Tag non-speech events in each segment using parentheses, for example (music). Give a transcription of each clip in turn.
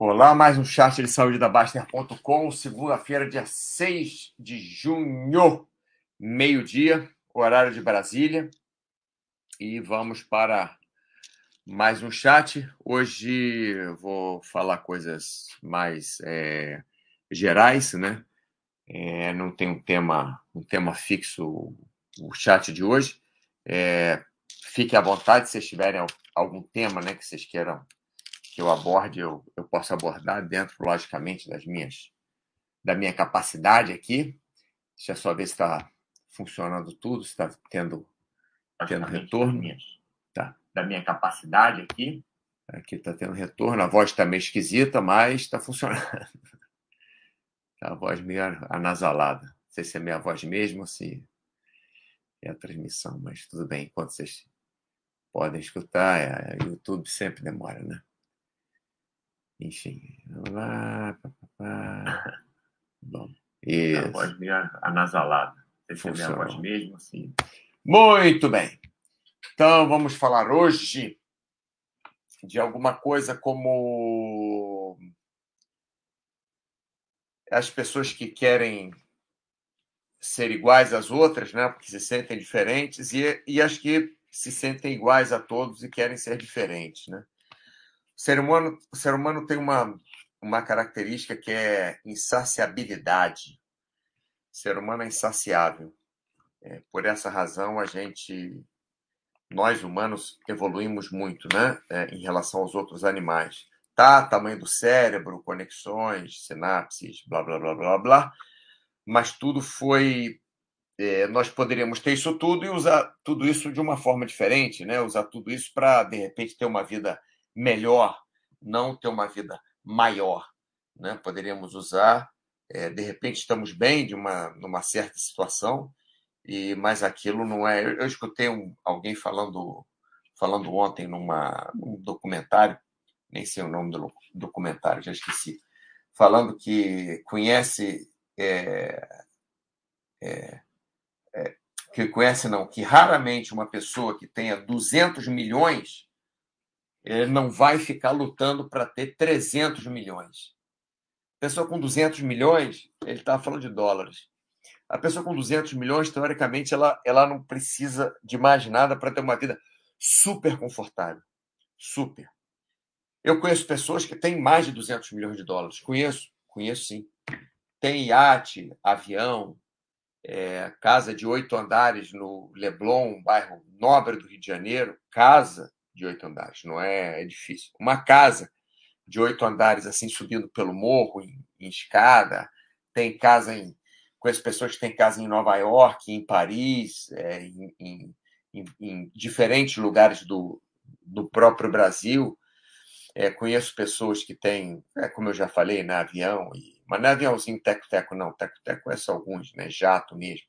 Olá, mais um chat de saúde da Baster.com, segunda-feira, dia 6 de junho, meio-dia, horário de Brasília. E vamos para mais um chat. Hoje vou falar coisas mais é, gerais, né? É, não tem um tema, um tema fixo o chat de hoje. É, fique à vontade se vocês tiverem algum tema né, que vocês queiram que eu aborde, eu, eu posso abordar dentro, logicamente, das minhas da minha capacidade aqui. Deixa eu só ver se está funcionando tudo, se está tendo, tendo retorno. Tá. Da minha capacidade aqui. Aqui está tendo retorno. A voz está meio esquisita, mas está funcionando. (laughs) Tá a voz meio anasalada. Não sei se é minha voz mesmo ou se é a transmissão, mas tudo bem. Enquanto vocês podem escutar, é, YouTube sempre demora, né? Enfim, lá. Pá, pá. Bom, (laughs) isso. A voz meio anasalada. Minha voz mesmo, assim. Muito bem. Então, vamos falar hoje de alguma coisa como as pessoas que querem ser iguais às outras, né? Porque se sentem diferentes, e, e as que se sentem iguais a todos e querem ser diferentes, né? O ser humano, o ser humano tem uma, uma característica que é insaciabilidade. O ser humano é insaciável. É, por essa razão, a gente, nós humanos, evoluímos muito né? É, em relação aos outros animais. Tá, tamanho do cérebro, conexões, sinapses, blá, blá, blá, blá, blá. Mas tudo foi é, nós poderíamos ter isso tudo e usar tudo isso de uma forma diferente, né? Usar tudo isso para de repente ter uma vida melhor, não ter uma vida maior. Né? Poderíamos usar, é, de repente estamos bem de uma numa certa situação, e mas aquilo não é. Eu, eu escutei um, alguém falando falando ontem numa, num documentário, nem sei o nome do documentário, já esqueci, falando que conhece é, é, é, que conhece não, que raramente uma pessoa que tenha 200 milhões ele não vai ficar lutando para ter 300 milhões. Pessoa com 200 milhões, ele está falando de dólares. A pessoa com 200 milhões, teoricamente, ela, ela não precisa de mais nada para ter uma vida super confortável. Super. Eu conheço pessoas que têm mais de 200 milhões de dólares. Conheço, conheço sim. Tem iate, avião, é, casa de oito andares no Leblon, bairro nobre do Rio de Janeiro, casa de oito andares, não é, é difícil. Uma casa de oito andares, assim, subindo pelo morro, em, em escada, tem casa em. Conheço pessoas que têm casa em Nova York, em Paris, é, em, em, em, diferentes lugares do, do próprio Brasil. É, conheço pessoas que têm, é, como eu já falei, na né, avião, e, mas não é aviãozinho teco-teco, não. Teco-teco é só alguns, né? Jato mesmo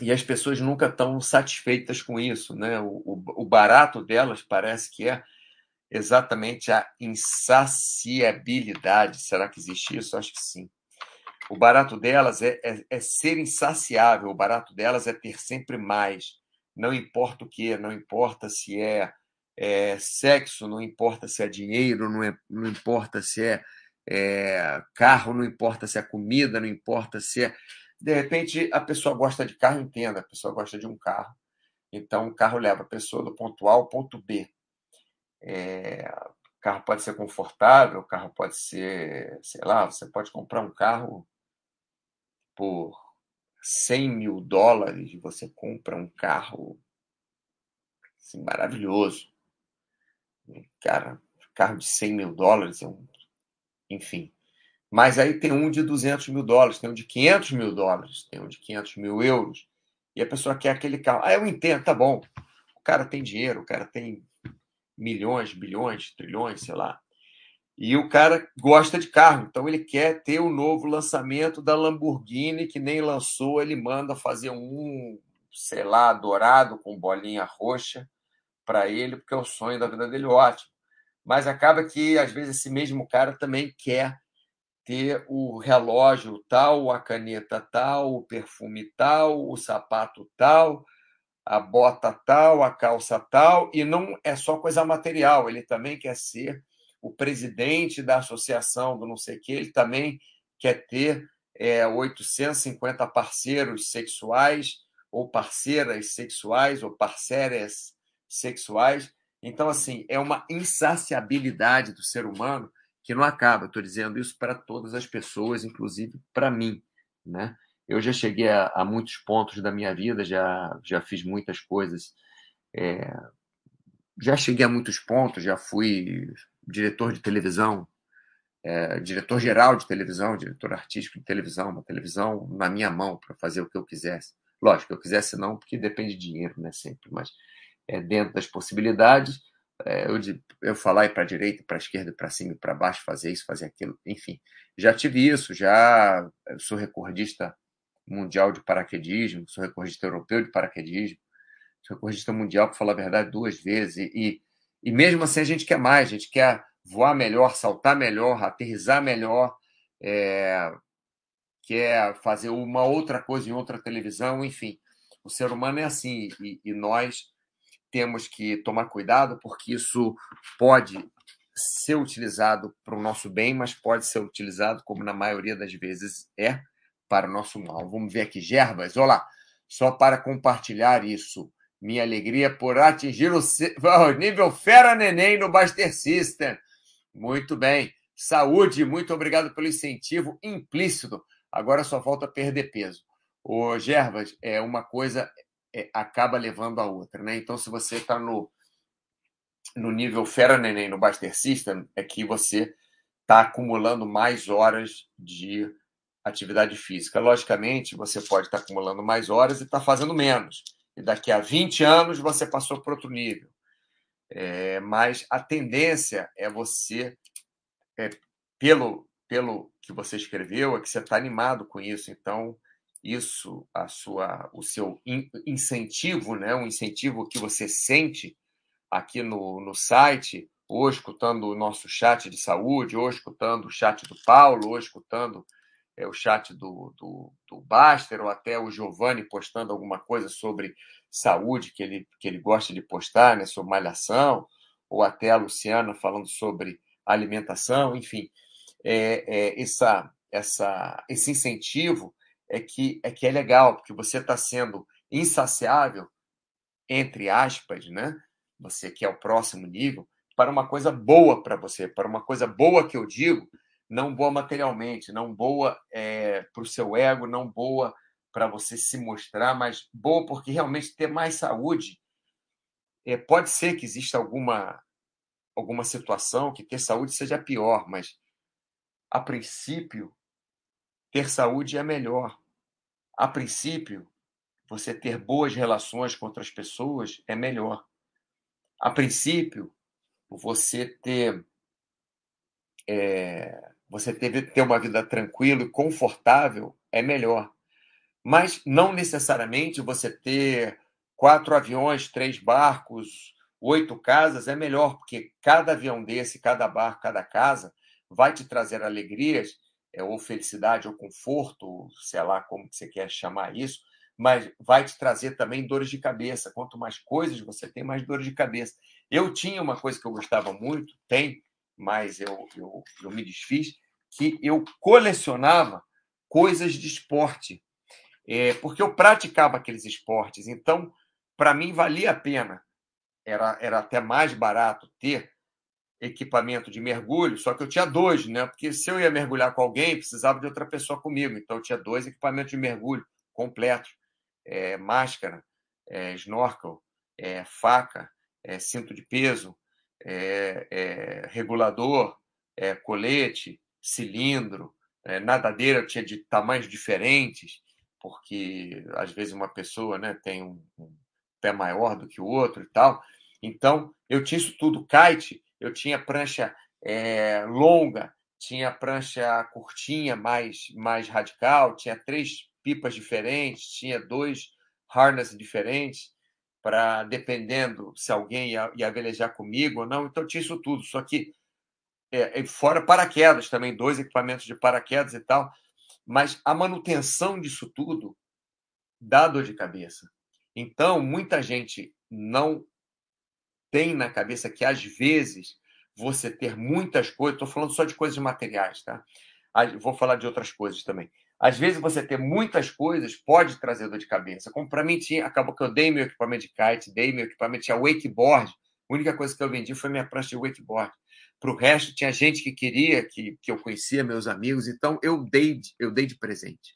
e as pessoas nunca estão satisfeitas com isso, né? O, o, o, barato delas parece que é exatamente a insaciabilidade. Será que existe isso? Acho que sim. O barato delas é, é, é ser insaciável, o barato delas é ter sempre mais. Não importa o que, não importa se é, é, sexo, não importa se é dinheiro, não, é, não importa se é, é carro, não importa se é comida, não importa se é de repente, a pessoa gosta de carro, entenda, a pessoa gosta de um carro. Então, o carro leva a pessoa do ponto A ao ponto B. É, o carro pode ser confortável, o carro pode ser, sei lá, você pode comprar um carro por 100 mil dólares e você compra um carro assim, maravilhoso. Cara, carro de 100 mil dólares, é enfim, mas aí tem um de 200 mil dólares, tem um de 500 mil dólares, tem um de 500 mil euros. E a pessoa quer aquele carro. Ah, eu entendo, tá bom. O cara tem dinheiro, o cara tem milhões, bilhões, trilhões, sei lá. E o cara gosta de carro, então ele quer ter o novo lançamento da Lamborghini, que nem lançou, ele manda fazer um, sei lá, dourado com bolinha roxa para ele, porque é o sonho da vida dele ótimo. Mas acaba que, às vezes, esse mesmo cara também quer ter o relógio tal, a caneta tal, o perfume tal, o sapato tal, a bota tal, a calça tal, e não é só coisa material, ele também quer ser o presidente da associação do não sei o que, ele também quer ter é, 850 parceiros sexuais, ou parceiras sexuais, ou parceiras sexuais. Então, assim, é uma insaciabilidade do ser humano que não acaba. Estou dizendo isso para todas as pessoas, inclusive para mim. Né? Eu já cheguei a, a, muitos pontos da minha vida, já, já fiz muitas coisas. É, já cheguei a muitos pontos, já fui diretor de televisão, é, diretor geral de televisão, diretor artístico de televisão, uma televisão na minha mão para fazer o que eu quisesse. Lógico, eu quisesse não, porque depende de dinheiro, né? Sempre, mas é, dentro das possibilidades, é, eu, eu falar para a direita, para a esquerda, para cima e para baixo, fazer isso, fazer aquilo, enfim. Já tive isso, já sou recordista mundial de paraquedismo, sou recordista europeu de paraquedismo, sou recordista mundial, para falar a verdade, duas vezes. E, e mesmo assim a gente quer mais, a gente quer voar melhor, saltar melhor, aterrizar melhor, é, quer fazer uma outra coisa em outra televisão, enfim. O ser humano é assim e, e nós temos que tomar cuidado porque isso pode ser utilizado para o nosso bem, mas pode ser utilizado, como na maioria das vezes é, para o nosso mal. Vamos ver aqui, Gerbas, olá, só para compartilhar isso. Minha alegria por atingir o, (laughs) nível fera neném no Buster System. Muito bem. Saúde, muito obrigado pelo incentivo implícito. Agora só falta perder peso. O Gerbas, é uma coisa é, acaba levando a outra, né? Então, se você está no, no nível fera neném no Buster System, é que você está acumulando mais horas de atividade física. Logicamente, você pode estar tá acumulando mais horas e estar tá fazendo menos. E daqui a 20 anos você passou para outro nível. É, mas a tendência é você, é, pelo, pelo que você escreveu, é que você está animado com isso. Então, isso, a sua, o seu incentivo, né, um incentivo que você sente aqui no, no site, ou escutando o nosso chat de saúde, ou escutando o chat do Paulo, ou escutando é, o chat do, do, do Baster, ou até o Giovanni postando alguma coisa sobre saúde que ele, que ele gosta de postar, né, sobre malhação, ou até a Luciana falando sobre alimentação, enfim, é, é, essa, essa, esse incentivo é que, é que é legal, porque você está sendo insaciável, entre aspas, né? Você quer o próximo nível, para uma coisa boa para você, para uma coisa boa que eu digo, não boa materialmente, não boa é, para o seu ego, não boa para você se mostrar, mas boa porque realmente ter mais saúde. É, pode ser que exista alguma, alguma situação que ter saúde seja pior, mas a princípio, ter saúde é melhor. A princípio, você ter boas relações com outras pessoas é melhor. A princípio, você ter é, você ter, ter uma vida tranquila e confortável é melhor. Mas não necessariamente você ter quatro aviões, três barcos, oito casas é melhor, porque cada avião desse, cada barco, cada casa vai te trazer alegrias, é, ou felicidade, ou conforto, sei lá como você quer chamar isso, mas vai te trazer também dores de cabeça. Quanto mais coisas você tem, mais dores de cabeça. Eu tinha uma coisa que eu gostava muito, tem, mas eu, eu, eu me desfiz, que eu colecionava coisas de esporte é, porque eu praticava aqueles esportes. Então, para mim, valia a pena. Era, era até mais barato ter equipamento de mergulho, só que eu tinha dois, né? Porque se eu ia mergulhar com alguém, precisava de outra pessoa comigo. Então, eu tinha dois equipamentos de mergulho completos: é, máscara, é, snorkel, é, faca, é, cinto de peso, é, é, regulador, colete, cilindro, nadadeira, eu tinha de tamanhos diferentes porque às vezes uma pessoa né, tem um, um pé maior do que o outro e tal. Então, eu tinha isso tudo, kite, eu tinha prancha é, longa, tinha prancha curtinha, mais, mais radical, tinha três pipas diferentes, tinha dois harness diferentes, para dependendo se alguém ia, ia velejar comigo ou não. Então, tinha isso tudo. Só que, é, fora paraquedas também, dois equipamentos de paraquedas e tal. Mas a manutenção disso tudo dá dor de cabeça. Então, muita gente não tem na cabeça que, às vezes, você ter muitas coisas, estou falando só de coisas materiais, tá? Vou falar de outras coisas também. Às vezes você ter muitas coisas pode trazer dor de cabeça. Como para mim tinha, acabou que eu dei meu equipamento de kite, dei meu equipamento, tinha wakeboard. A única coisa que eu vendi foi minha prancha de wakeboard. Para o resto, tinha gente que queria, que, que eu conhecia, meus amigos, então eu dei, eu dei de presente.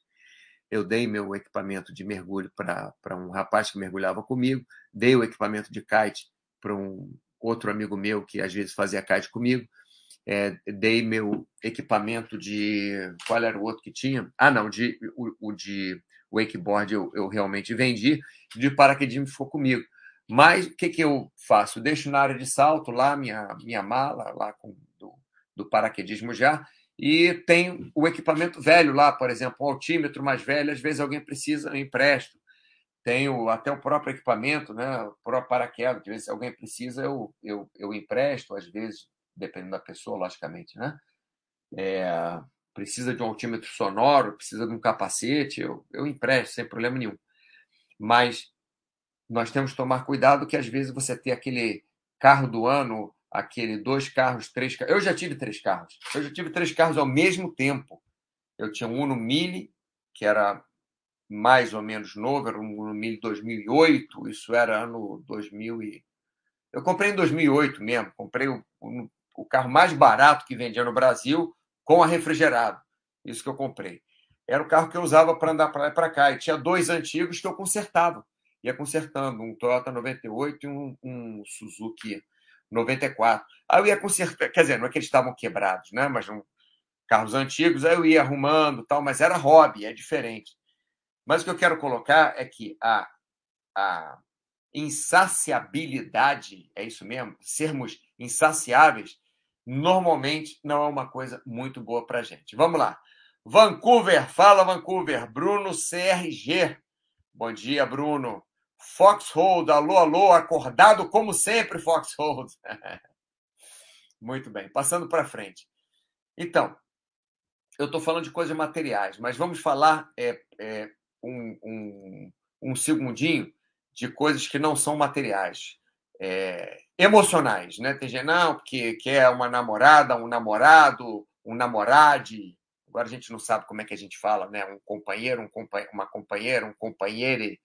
Eu dei meu equipamento de mergulho para um rapaz que mergulhava comigo, dei o equipamento de kite para um outro amigo meu que às vezes fazia kite comigo, é, dei meu equipamento de. Qual era o outro que tinha? Ah, não, de, o, o de wakeboard eu, eu realmente vendi, de paraquedismo ficou comigo. Mas o que, que eu faço? Deixo na área de salto lá minha, minha mala, lá com, do, do paraquedismo já, e tem o equipamento velho lá, por exemplo, um altímetro mais velho, às vezes alguém precisa, eu empresto. Tenho até o próprio equipamento, né? o próprio paraquedas, às vezes alguém precisa, eu, eu, eu empresto, às vezes dependendo da pessoa, logicamente, né? É, precisa de um altímetro sonoro, precisa de um capacete, eu, eu empresto sem problema nenhum. Mas nós temos que tomar cuidado que às vezes você tem aquele carro do ano, aquele dois carros, três carros. Eu já tive três carros. Eu já tive três carros ao mesmo tempo. Eu tinha um Uno Mille, que era mais ou menos novo, era um Mille 2008, isso era ano 2000 e... Eu comprei em 2008 mesmo, comprei o, o carro mais barato que vendia no Brasil com a refrigerado. Isso que eu comprei. Era o carro que eu usava para andar para lá e para cá. E tinha dois antigos que eu consertava. Ia consertando, um Toyota 98 e um, um Suzuki 94. Aí eu ia consertar, quer dizer, não é que eles estavam quebrados, né? Mas um, carros antigos, aí eu ia arrumando, tal, mas era hobby, é diferente. Mas o que eu quero colocar é que a, a insaciabilidade, é isso mesmo? Sermos insaciáveis, normalmente não é uma coisa muito boa para gente. Vamos lá. Vancouver, fala Vancouver. Bruno CRG. Bom dia, Bruno. Foxhold, alô, alô, acordado como sempre, Foxhold. (laughs) muito bem, passando para frente. Então, eu estou falando de coisas materiais, mas vamos falar é, é, um, um, um segundinho de coisas que não são materiais. É, emocionais, né? Tem gente, não, porque quer uma namorada, um namorado, um namorade. Agora a gente não sabe como é que a gente fala, né? Um companheiro, um compa uma companheira, um companheiro.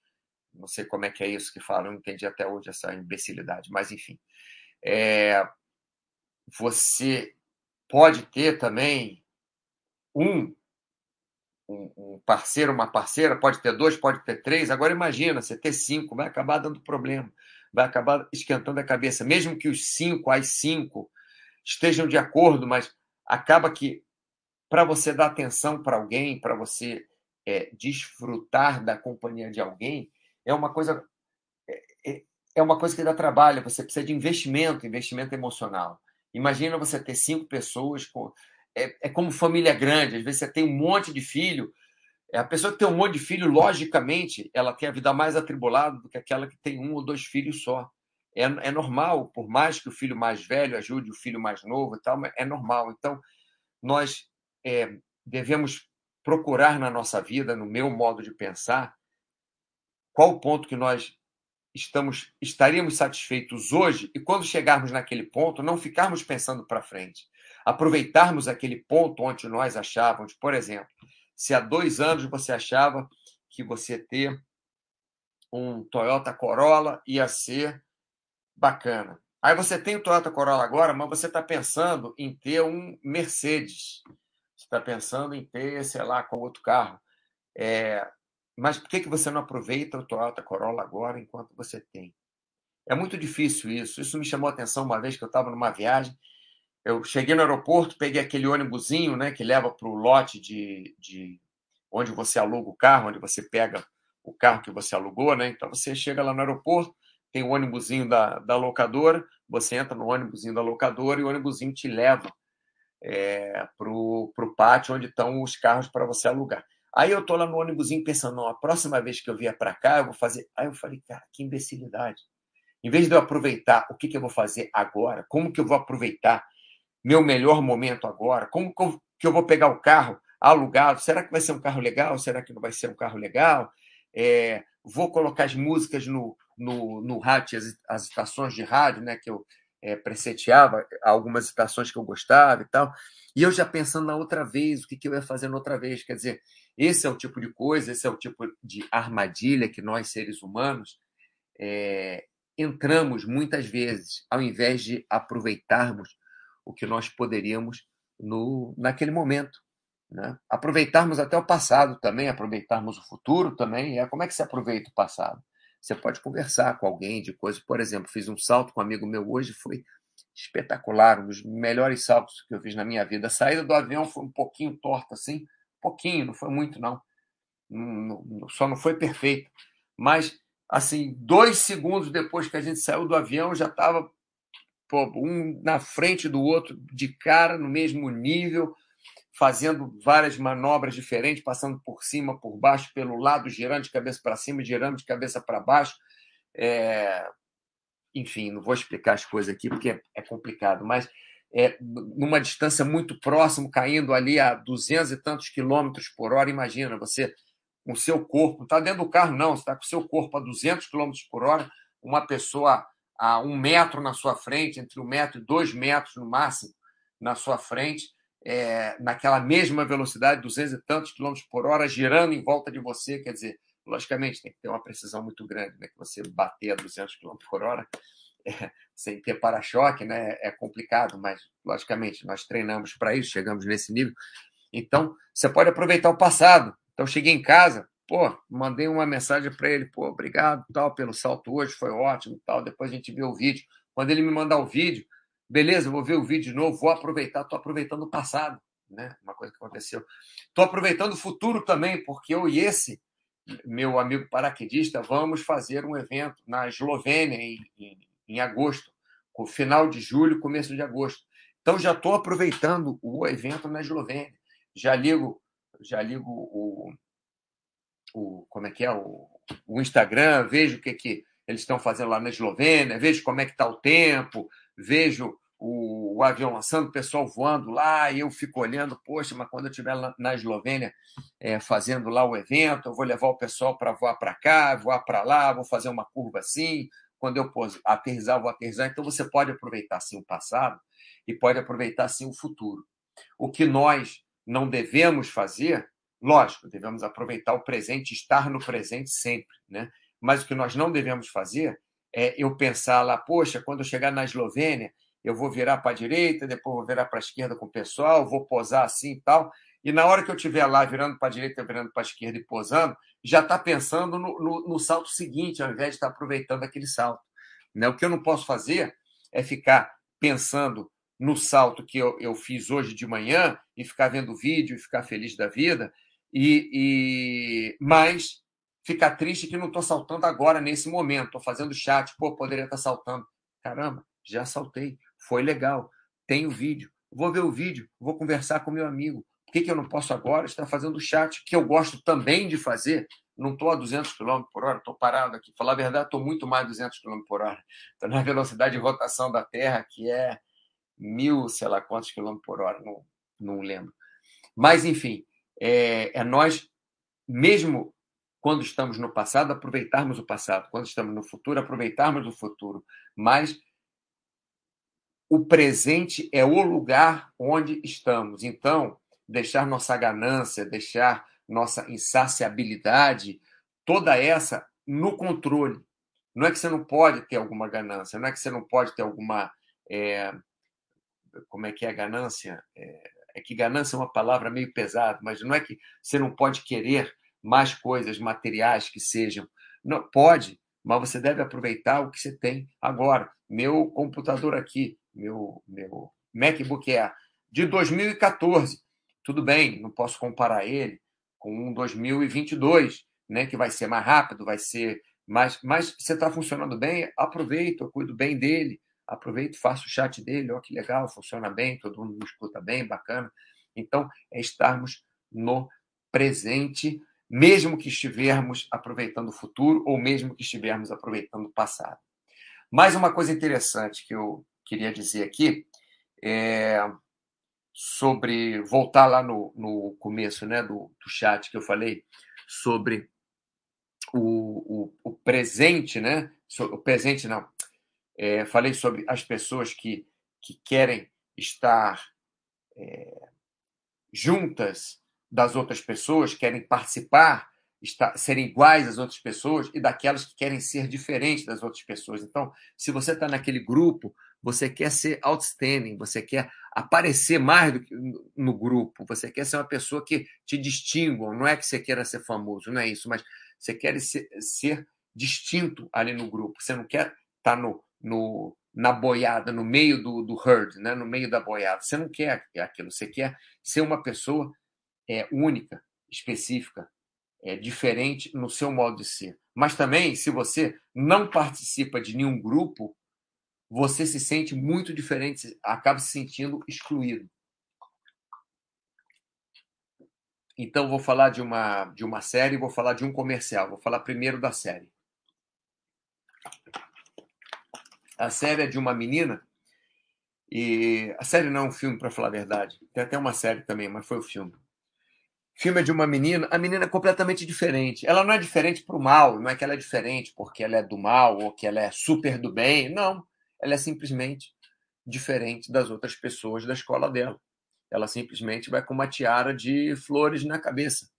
Não sei como é que é isso que fala, não entendi até hoje essa imbecilidade, mas enfim. É, você pode ter também um, um parceiro, uma parceira, pode ter dois, pode ter três. Agora imagina, você ter cinco, vai acabar dando problema vai acabar esquentando a cabeça, mesmo que os cinco, as cinco, estejam de acordo, mas acaba que para você dar atenção para alguém, para você é, desfrutar da companhia de alguém, é uma coisa é, é, é uma coisa que dá trabalho. Você precisa de investimento, investimento emocional. Imagina você ter cinco pessoas com é, é como família grande. Às vezes você tem um monte de filho a pessoa que tem um monte de filho, logicamente, ela tem a vida mais atribulada do que aquela que tem um ou dois filhos só. É, é normal, por mais que o filho mais velho ajude o filho mais novo e tal, é normal. Então, nós é, devemos procurar na nossa vida, no meu modo de pensar, qual o ponto que nós estamos estaríamos satisfeitos hoje e quando chegarmos naquele ponto, não ficarmos pensando para frente. Aproveitarmos aquele ponto onde nós achávamos, por exemplo, se há dois anos você achava que você ter um Toyota Corolla ia ser bacana. Aí você tem o Toyota Corolla agora, mas você está pensando em ter um Mercedes. Você está pensando em ter, sei lá, com outro carro. É... Mas por que, que você não aproveita o Toyota Corolla agora enquanto você tem? É muito difícil isso. Isso me chamou a atenção uma vez que eu estava numa viagem eu cheguei no aeroporto, peguei aquele ônibusinho, né, que leva para o lote de, de onde você aluga o carro, onde você pega o carro que você alugou, né? Então você chega lá no aeroporto, tem o ônibusinho da, da locadora, você entra no ônibusinho da locadora e o ônibusinho te leva é, para o pátio onde estão os carros para você alugar. Aí eu tô lá no ônibusinho pensando, não, a próxima vez que eu vier para cá, eu vou fazer. Aí eu falei, cara, que imbecilidade. Em vez de eu aproveitar o que, que eu vou fazer agora, como que eu vou aproveitar meu melhor momento agora? Como que eu vou pegar o carro alugado? Será que vai ser um carro legal? Será que não vai ser um carro legal? É, vou colocar as músicas no, no, no rádio, as, as estações de rádio, né? Que eu, é, algumas estações que eu gostava e tal. E eu já pensando na outra vez, o que, que eu ia fazer na outra vez. Quer dizer, esse é o tipo de coisa, esse é o tipo de armadilha que nós, seres humanos, é, entramos muitas vezes, ao invés de aproveitarmos o que nós poderíamos no, naquele momento. Né? Aproveitarmos até o passado também, aproveitarmos o futuro também. É como é que se aproveita o passado? Você pode conversar com alguém de coisas. Por exemplo, fiz um salto com um amigo meu hoje, foi espetacular, um dos melhores saltos que eu fiz na minha vida. A saída do avião foi um pouquinho torta assim, pouquinho, não foi muito não. Só não foi perfeito. Mas, assim, dois segundos depois que a gente saiu do avião, já estava um na frente do outro, de cara, no mesmo nível, fazendo várias manobras diferentes, passando por cima, por baixo, pelo lado, girando de cabeça para cima, girando de cabeça para baixo. É... Enfim, não vou explicar as coisas aqui porque é complicado, mas é, numa distância muito próxima, caindo ali a duzentos e tantos quilômetros por hora. Imagina, você com o seu corpo, não está dentro do carro, não, você está com o seu corpo a 200 quilômetros por hora, uma pessoa a um metro na sua frente, entre um metro e dois metros no máximo na sua frente, é, naquela mesma velocidade, 200 e tantos quilômetros por hora, girando em volta de você. Quer dizer, logicamente, tem que ter uma precisão muito grande, né? Que você bater a 200 quilômetros por hora é, sem ter para-choque, né? É complicado, mas, logicamente, nós treinamos para isso, chegamos nesse nível. Então, você pode aproveitar o passado. Então, cheguei em casa, pô, mandei uma mensagem para ele, pô, obrigado tal pelo salto hoje, foi ótimo tal. Depois a gente vê o vídeo. Quando ele me mandar o vídeo, Beleza, vou ver o vídeo de novo, vou aproveitar, estou aproveitando o passado, né? Uma coisa que aconteceu. Estou aproveitando o futuro também, porque eu e esse meu amigo paraquedista vamos fazer um evento na Eslovênia em, em, em agosto, final de julho, começo de agosto. Então já estou aproveitando o evento na Eslovênia. Já ligo, já ligo o, o como é que é o, o Instagram, vejo o que que eles estão fazendo lá na Eslovênia, vejo como é que está o tempo, vejo o, o, avião lançando, o pessoal voando lá, e eu fico olhando, poxa, mas quando eu estiver na Eslovênia é, fazendo lá o evento, eu vou levar o pessoal para voar para cá, voar para lá, vou fazer uma curva assim, quando eu aterrizar, vou aterrizar. Então você pode aproveitar sim o passado e pode aproveitar sim o futuro. O que nós não devemos fazer, lógico, devemos aproveitar o presente, estar no presente sempre, né? Mas o que nós não devemos fazer é, eu pensar lá, poxa, quando eu chegar na Eslovênia, eu vou virar para a direita, depois vou virar para a esquerda com o pessoal, vou posar assim e tal. E na hora que eu estiver lá virando para a direita, virando para a esquerda e posando, já está pensando no, no, no, salto seguinte, ao invés de estar tá aproveitando aquele salto. Né? O que eu não posso fazer é ficar pensando no salto que eu, eu fiz hoje de manhã e ficar vendo vídeo e ficar feliz da vida, e, e mas ficar triste que não estou saltando agora, nesse momento. Estou fazendo chat, pô, poderia estar tá saltando. Caramba, já saltei. Foi legal. Tenho vídeo. Vou ver o vídeo, vou conversar com meu amigo. Por que, que eu não posso agora estar fazendo chat, que eu gosto também de fazer? Não estou a 200 km por hora, estou parado aqui. Falar a verdade, estou muito mais de 200 km por hora. Estou na velocidade de rotação da Terra, que é mil, sei lá quantos quilômetros por hora, não, não lembro. Mas, enfim, é, é nós, mesmo quando estamos no passado, aproveitarmos o passado, quando estamos no futuro, aproveitarmos o futuro. Mas o presente é o lugar onde estamos. Então, deixar nossa ganância, deixar nossa insaciabilidade, toda essa no controle. Não é que você não pode ter alguma ganância, não é que você não pode ter alguma. É, como é que é a ganância? É, é que ganância é uma palavra meio pesada, mas não é que você não pode querer mais coisas materiais que sejam. Não pode, mas você deve aproveitar o que você tem agora. Meu computador aqui, meu meu MacBook Air de 2014. Tudo bem, não posso comparar ele com um 2022, né, que vai ser mais rápido, vai ser mais, mas você está funcionando bem, aproveito, eu cuido bem dele, aproveito, faço o chat dele, ó, que legal, funciona bem, todo mundo me escuta bem, bacana. Então, é estarmos no presente mesmo que estivermos aproveitando o futuro ou mesmo que estivermos aproveitando o passado. Mais uma coisa interessante que eu queria dizer aqui é sobre voltar lá no, no começo né, do, do chat que eu falei sobre o, o, o presente, né? O presente não, É, falei sobre as pessoas que, que querem estar é, juntas das outras pessoas, querem participar, estar, serem iguais às outras pessoas e daquelas que querem ser diferentes das outras pessoas. Então, se você está naquele grupo, você quer ser outstanding, você quer aparecer mais do que no grupo, você quer ser uma pessoa que te distingua. Não é que você queira ser famoso, não é isso, mas você quer ser, ser distinto ali no grupo. Você não quer estar tá no, no, na boiada, no meio do, do herd, né? no meio da boiada. Você não quer aquilo, você quer ser uma pessoa é, única, específica, é, diferente no seu modo de ser. Mas também, se você não participa de nenhum grupo, você se sente muito diferente, acaba se sentindo excluído. Então, vou falar de uma, de uma série, vou falar de um comercial. Vou falar primeiro da série. A série é de uma menina, e a série não é um filme, para falar a verdade. Tem até uma série também, mas foi o filme. O filme é de uma menina, a menina é completamente diferente. Ela não é diferente para o mal, não é que ela é diferente porque ela é do mal ou que ela é super do bem. Não. Ela é simplesmente diferente das outras pessoas da escola dela. Ela simplesmente vai com uma tiara de flores na cabeça.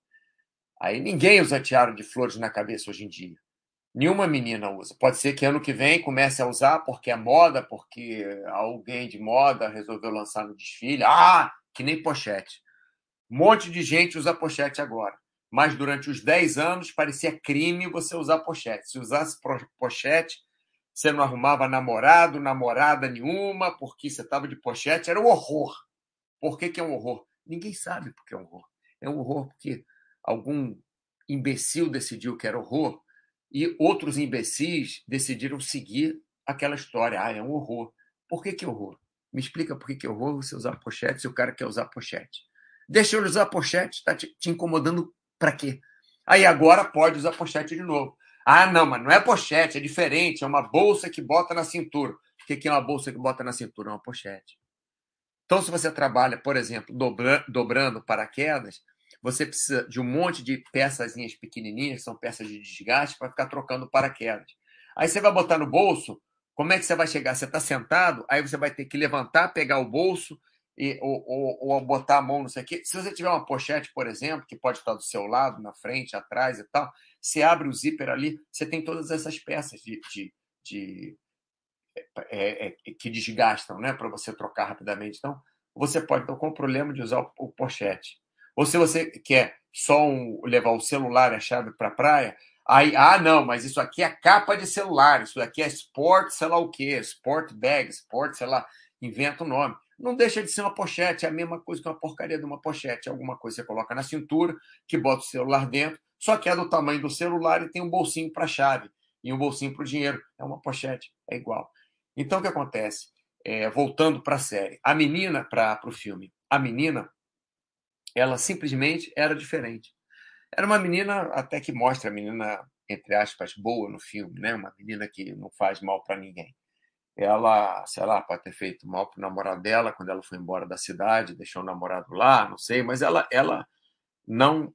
Aí ninguém usa tiara de flores na cabeça hoje em dia. Nenhuma menina usa. Pode ser que ano que vem comece a usar porque é moda, porque alguém de moda resolveu lançar no desfile. Ah, que nem pochete. Um monte de gente usa pochete agora. Mas durante os 10 anos parecia crime você usar pochete. Se usasse pochete, você não arrumava namorado, namorada nenhuma, porque você estava de pochete. Era um horror. Por que, que é um horror? Ninguém sabe porque é um horror. É um horror porque algum imbecil decidiu que era horror e outros imbecis decidiram seguir aquela história. Ah, é um horror. Por que, que horror? Me explica por que, que é horror você usar pochete se o cara quer usar pochete. Deixa ele usar pochete, está te, te incomodando para quê? Aí agora pode usar pochete de novo. Ah, não, mas não é pochete, é diferente, é uma bolsa que bota na cintura. O que é uma bolsa que bota na cintura? É uma pochete. Então, se você trabalha, por exemplo, dobra, dobrando paraquedas, você precisa de um monte de peçazinhas pequenininhas, que são peças de desgaste, para ficar trocando paraquedas. Aí você vai botar no bolso, como é que você vai chegar? Você está sentado, aí você vai ter que levantar, pegar o bolso e, ou, ou, ou, botar a mão, não sei o quê. Se você tiver uma pochete, por exemplo, que pode estar do seu lado, na frente, atrás e tal, você abre o zíper ali, você tem todas essas peças de, de, de é, é, que desgastam, né, para você trocar rapidamente. Então, você pode estar com o problema de usar o, o pochete. Ou se você quer só um, levar o celular e a chave para a praia, aí, ah, não, mas isso aqui é capa de celular, isso aqui é sport, sei lá o quê, sport bag, sport, sei lá, inventa o um nome. Não deixa de ser uma pochete, é a mesma coisa que uma porcaria de uma pochete. Alguma coisa você coloca na cintura, que bota o celular dentro, só que é do tamanho do celular e tem um bolsinho para a chave e um bolsinho para o dinheiro. É uma pochete, é igual. Então, o que acontece? É, voltando para a série, a menina, para o filme, a menina ela simplesmente era diferente. Era uma menina, até que mostra a menina, entre aspas, boa no filme, né? Uma menina que não faz mal para ninguém. Ela, sei lá, pode ter feito mal para o namorado dela quando ela foi embora da cidade, deixou o namorado lá, não sei, mas ela, ela não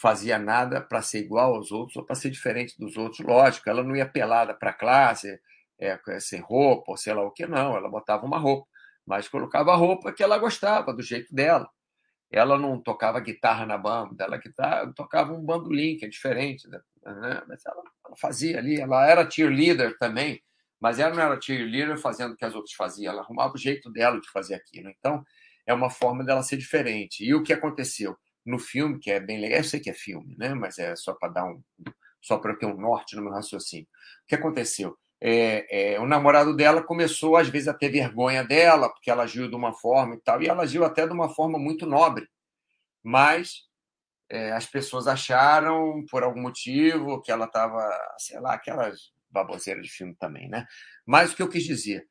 fazia nada para ser igual aos outros ou para ser diferente dos outros. Lógico, ela não ia pelada para a classe, é, sem roupa, ou sei lá o que, não. Ela botava uma roupa, mas colocava a roupa que ela gostava, do jeito dela ela não tocava guitarra na banda, ela guitarra, tocava um bandolim, que é diferente, né? mas ela, ela, fazia ali, ela era cheerleader também, mas ela não era cheerleader fazendo o que as outras faziam, ela arrumava o jeito dela de fazer aquilo. Então, é uma forma dela ser diferente. E o que aconteceu no filme, que é bem legal, eu sei que é filme, né? mas é só para dar um. só para eu ter um norte no meu raciocínio. O que aconteceu? É, é, o namorado dela começou, às vezes, a ter vergonha dela, porque ela agiu de uma forma e tal, e ela agiu até de uma forma muito nobre. Mas é, as pessoas acharam, por algum motivo, que ela estava, sei lá, aquelas baboseiras de filme também, né? Mas o que eu quis dizer,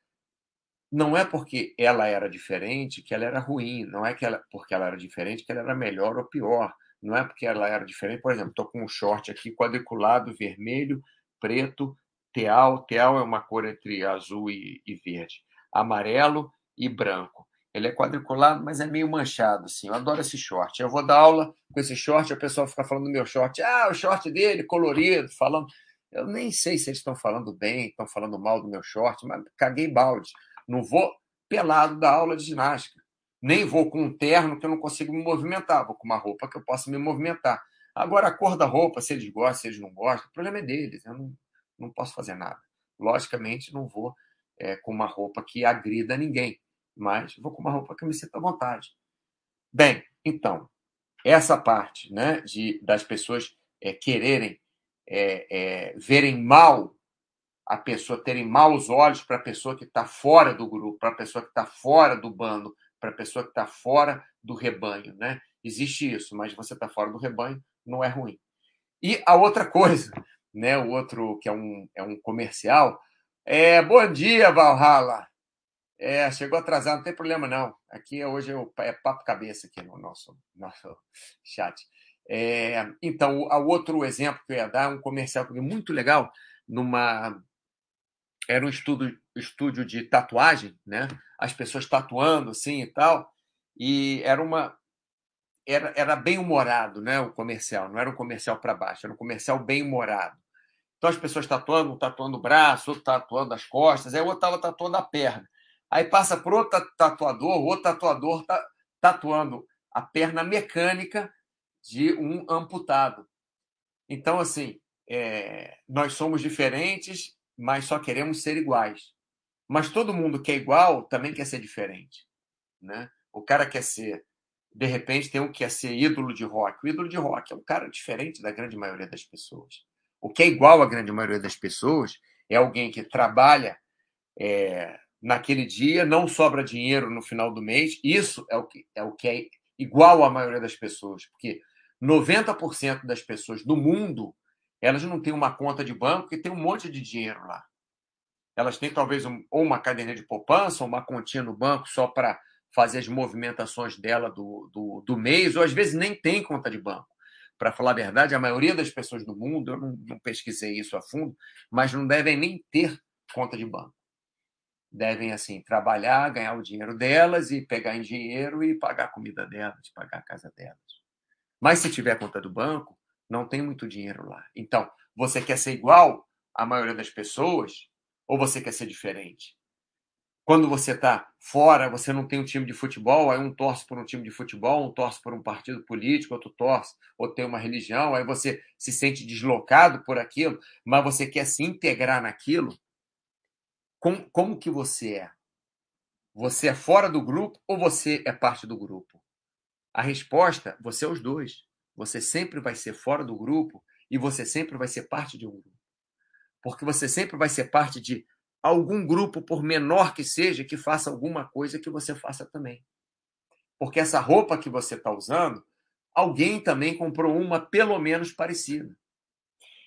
não é porque ela era diferente que ela era ruim, não é que ela, porque ela era diferente que ela era melhor ou pior, não é porque ela era diferente, por exemplo, estou com um short aqui quadriculado, vermelho, preto, teal. Teal é uma cor entre azul e, e verde. Amarelo e branco. Ele é quadriculado, mas é meio manchado, assim. Eu adoro esse short. Eu vou dar aula com esse short, o pessoal fica falando do meu short. Ah, o short dele, colorido, falando. Eu nem sei se eles estão falando bem, estão falando mal do meu short, mas caguei balde. Não vou pelado da aula de ginástica. Nem vou com um terno que eu não consigo me movimentar. Vou com uma roupa que eu possa me movimentar. Agora, a cor da roupa, se eles gostam, se eles não gostam, o problema é deles. Eu não, não posso fazer nada. Logicamente, não vou é, com uma roupa que agrida ninguém, mas vou com uma roupa que me sinta à vontade. Bem, então, essa parte né, de, das pessoas é, quererem é, é, verem mal a pessoa, terem maus olhos para a pessoa que está fora do grupo, para a pessoa que está fora do bando, para a pessoa que está fora do rebanho. Né? Existe isso, mas você está fora do rebanho, não é ruim. E a outra coisa, né, o outro que é um, é um comercial, é bom dia, Valhalla. É, chegou atrasado, não tem problema não. Aqui hoje é, papo cabeça aqui no nosso, nosso (laughs) chat. É, então, o outro exemplo que eu ia dar é um comercial muito legal, numa era um estudo, estúdio de tatuagem, né? As pessoas tatuando assim e tal, e era uma era, era bem humorado, né? O comercial, não era um comercial para baixo, era um comercial bem humorado. Então as pessoas tatuando, um tatuando o braço, outro tatuando as costas, aí o outro estava tatuando a perna. Aí passa para outro tatuador, o outro tatuador está tatuando a perna mecânica de um amputado. Então, assim, é, nós somos diferentes, mas só queremos ser iguais. Mas todo mundo que é igual também quer ser diferente. Né? O cara quer ser, de repente, tem um que quer ser ídolo de rock. O ídolo de rock é um cara diferente da grande maioria das pessoas. O que é igual à grande maioria das pessoas é alguém que trabalha é, naquele dia, não sobra dinheiro no final do mês. Isso é o que é, o que é igual à maioria das pessoas, porque 90% das pessoas do mundo elas não têm uma conta de banco que tem um monte de dinheiro lá. Elas têm talvez um, ou uma caderneta de poupança, ou uma continha no banco só para fazer as movimentações dela do, do, do mês, ou às vezes nem tem conta de banco. Para falar a verdade, a maioria das pessoas do mundo, eu não, não pesquisei isso a fundo, mas não devem nem ter conta de banco devem assim trabalhar, ganhar o dinheiro delas e pegar em dinheiro e pagar a comida delas, pagar a casa delas. Mas se tiver conta do banco, não tem muito dinheiro lá. Então, você quer ser igual à maioria das pessoas ou você quer ser diferente? Quando você está fora, você não tem um time de futebol, aí um torce por um time de futebol, um torce por um partido político, outro torce, ou tem uma religião, aí você se sente deslocado por aquilo, mas você quer se integrar naquilo. Como, como que você é? Você é fora do grupo ou você é parte do grupo? A resposta, você é os dois. Você sempre vai ser fora do grupo e você sempre vai ser parte de um grupo. Porque você sempre vai ser parte de algum grupo, por menor que seja, que faça alguma coisa que você faça também. Porque essa roupa que você está usando, alguém também comprou uma pelo menos parecida.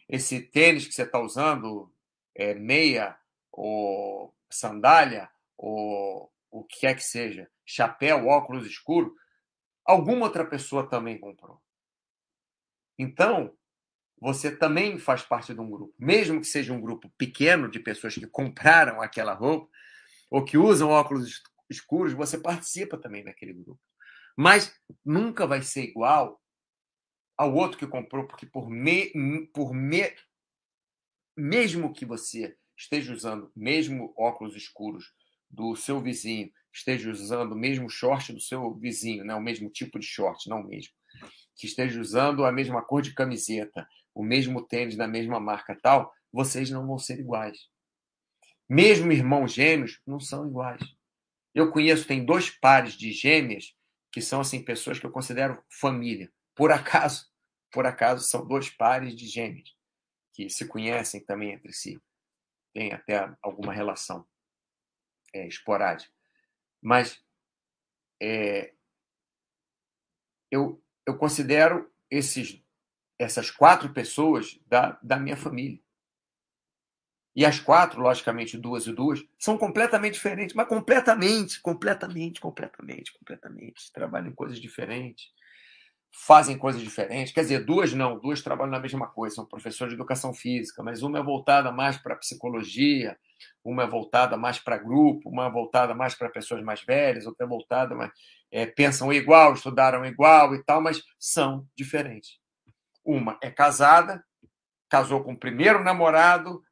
Esse tênis que você está usando, é, meia ou sandália, ou o que quer que seja, chapéu, óculos escuro, alguma outra pessoa também comprou. Então, você também faz parte de um grupo, mesmo que seja um grupo pequeno de pessoas que compraram aquela roupa ou que usam óculos escuros, você participa também daquele grupo. Mas nunca vai ser igual ao outro que comprou, porque por, me, por me, mesmo que você esteja usando mesmo óculos escuros do seu vizinho, esteja usando o mesmo short do seu vizinho, né? o mesmo tipo de short, não o mesmo que esteja usando a mesma cor de camiseta, o mesmo tênis da mesma marca tal, vocês não vão ser iguais. Mesmo irmãos gêmeos não são iguais. Eu conheço, tem dois pares de gêmeas que são assim pessoas que eu considero família. Por acaso, por acaso são dois pares de gêmeas que se conhecem também entre si. Tem até alguma relação é, esporádica. Mas é, eu, eu considero esses, essas quatro pessoas da, da minha família. E as quatro, logicamente, duas e duas, são completamente diferentes, mas completamente, completamente, completamente, completamente. Trabalham em coisas diferentes, fazem coisas diferentes. Quer dizer, duas não, duas trabalham na mesma coisa, são professores de educação física, mas uma é voltada mais para psicologia, uma é voltada mais para grupo, uma é voltada mais para pessoas mais velhas, outra é voltada mais é, pensam igual, estudaram igual e tal, mas são diferentes. Uma é casada, casou com o primeiro namorado,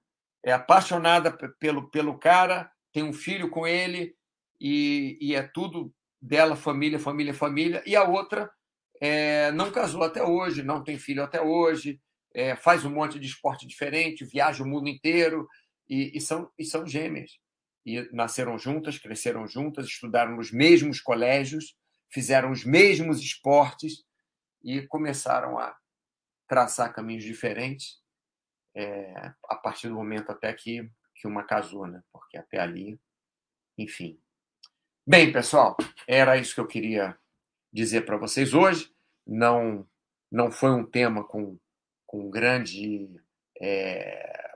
é apaixonada pelo, pelo cara, tem um filho com ele e, e é tudo dela, família, família, família. E a outra é, não casou até hoje, não tem filho até hoje, é, faz um monte de esporte diferente, viaja o mundo inteiro e, e, são, e são gêmeas. E nasceram juntas, cresceram juntas, estudaram nos mesmos colégios, fizeram os mesmos esportes e começaram a traçar caminhos diferentes é, a partir do momento até que, que uma casou, né? Porque até ali, enfim. Bem, pessoal, era isso que eu queria dizer para vocês hoje. Não, não foi um tema com, com grande é,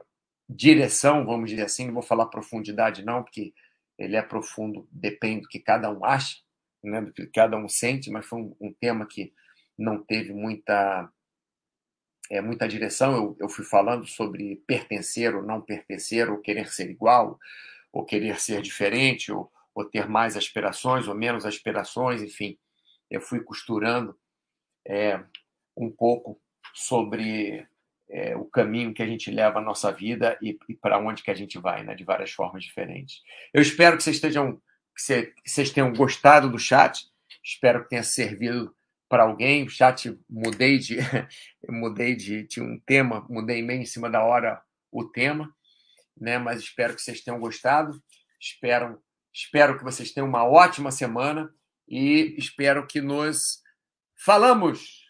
direção, vamos dizer assim. Não vou falar profundidade, não, porque ele é profundo, depende do que cada um acha, né, do que cada um sente, mas foi um, um tema que não teve muita é, muita direção. Eu, eu fui falando sobre pertencer ou não pertencer, ou querer ser igual, ou querer ser diferente, ou, ou ter mais aspirações ou menos aspirações, enfim. Eu fui costurando é, um pouco sobre é, o caminho que a gente leva a nossa vida e, e para onde que a gente vai, né, de várias formas diferentes. Eu espero que vocês, estejam, que vocês tenham gostado do chat, espero que tenha servido para alguém. O chat mudei de (laughs) mudei de tinha um tema, mudei meio em cima da hora o tema, né? Mas espero que vocês tenham gostado. Espero espero que vocês tenham uma ótima semana e espero que nos falamos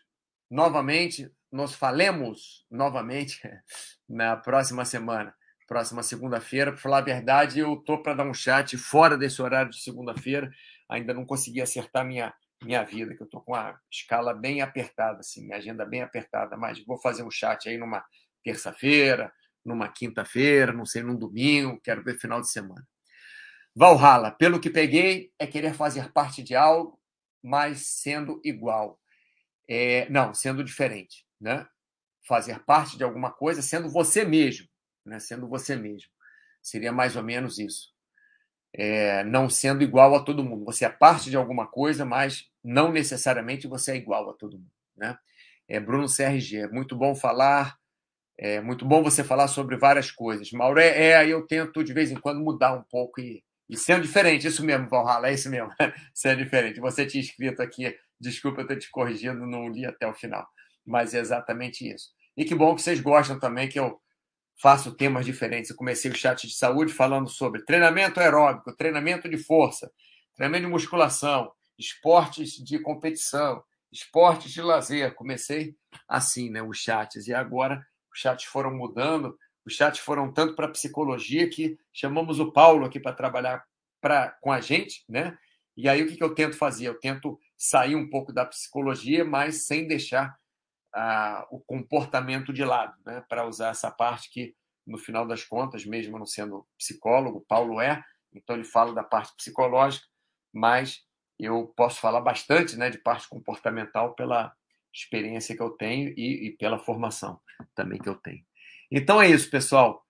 novamente, nos falemos novamente (laughs) na próxima semana, próxima segunda-feira. Para falar a verdade, eu tô para dar um chat fora desse horário de segunda-feira. Ainda não consegui acertar minha minha vida, que eu estou com a escala bem apertada, assim, minha agenda bem apertada, mas vou fazer um chat aí numa terça-feira, numa quinta-feira, não sei, num domingo, quero ver final de semana. Valhalla, pelo que peguei, é querer fazer parte de algo, mas sendo igual. É, não, sendo diferente, né? Fazer parte de alguma coisa sendo você mesmo, né? Sendo você mesmo. Seria mais ou menos isso é, não sendo igual a todo mundo. Você é parte de alguma coisa, mas não necessariamente você é igual a todo mundo. Né? É, Bruno CRG, muito bom falar, é muito bom você falar sobre várias coisas. Mauro, é, é eu tento de vez em quando mudar um pouco e, e sendo diferente, isso mesmo, Valhalla, é isso mesmo, (laughs) sendo diferente. Você tinha escrito aqui, desculpa eu ter te corrigido, não li até o final, mas é exatamente isso. E que bom que vocês gostam também, que eu faço temas diferentes. Eu comecei o chat de saúde falando sobre treinamento aeróbico, treinamento de força, treinamento de musculação, esportes de competição, esportes de lazer. Comecei assim, né, os chats. E agora os chats foram mudando, os chats foram tanto para psicologia que chamamos o Paulo aqui para trabalhar pra, com a gente, né? E aí o que, que eu tento fazer? Eu tento sair um pouco da psicologia, mas sem deixar o comportamento de lado, né? para usar essa parte que, no final das contas, mesmo não sendo psicólogo, Paulo é, então ele fala da parte psicológica, mas eu posso falar bastante né, de parte comportamental pela experiência que eu tenho e, e pela formação também que eu tenho. Então é isso, pessoal.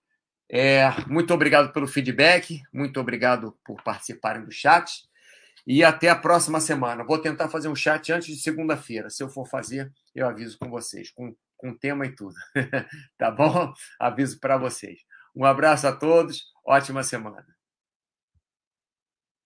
É, muito obrigado pelo feedback, muito obrigado por participarem do chat. E até a próxima semana. Vou tentar fazer um chat antes de segunda-feira. Se eu for fazer, eu aviso com vocês, com, com tema e tudo. (laughs) tá bom? Aviso para vocês. Um abraço a todos, ótima semana.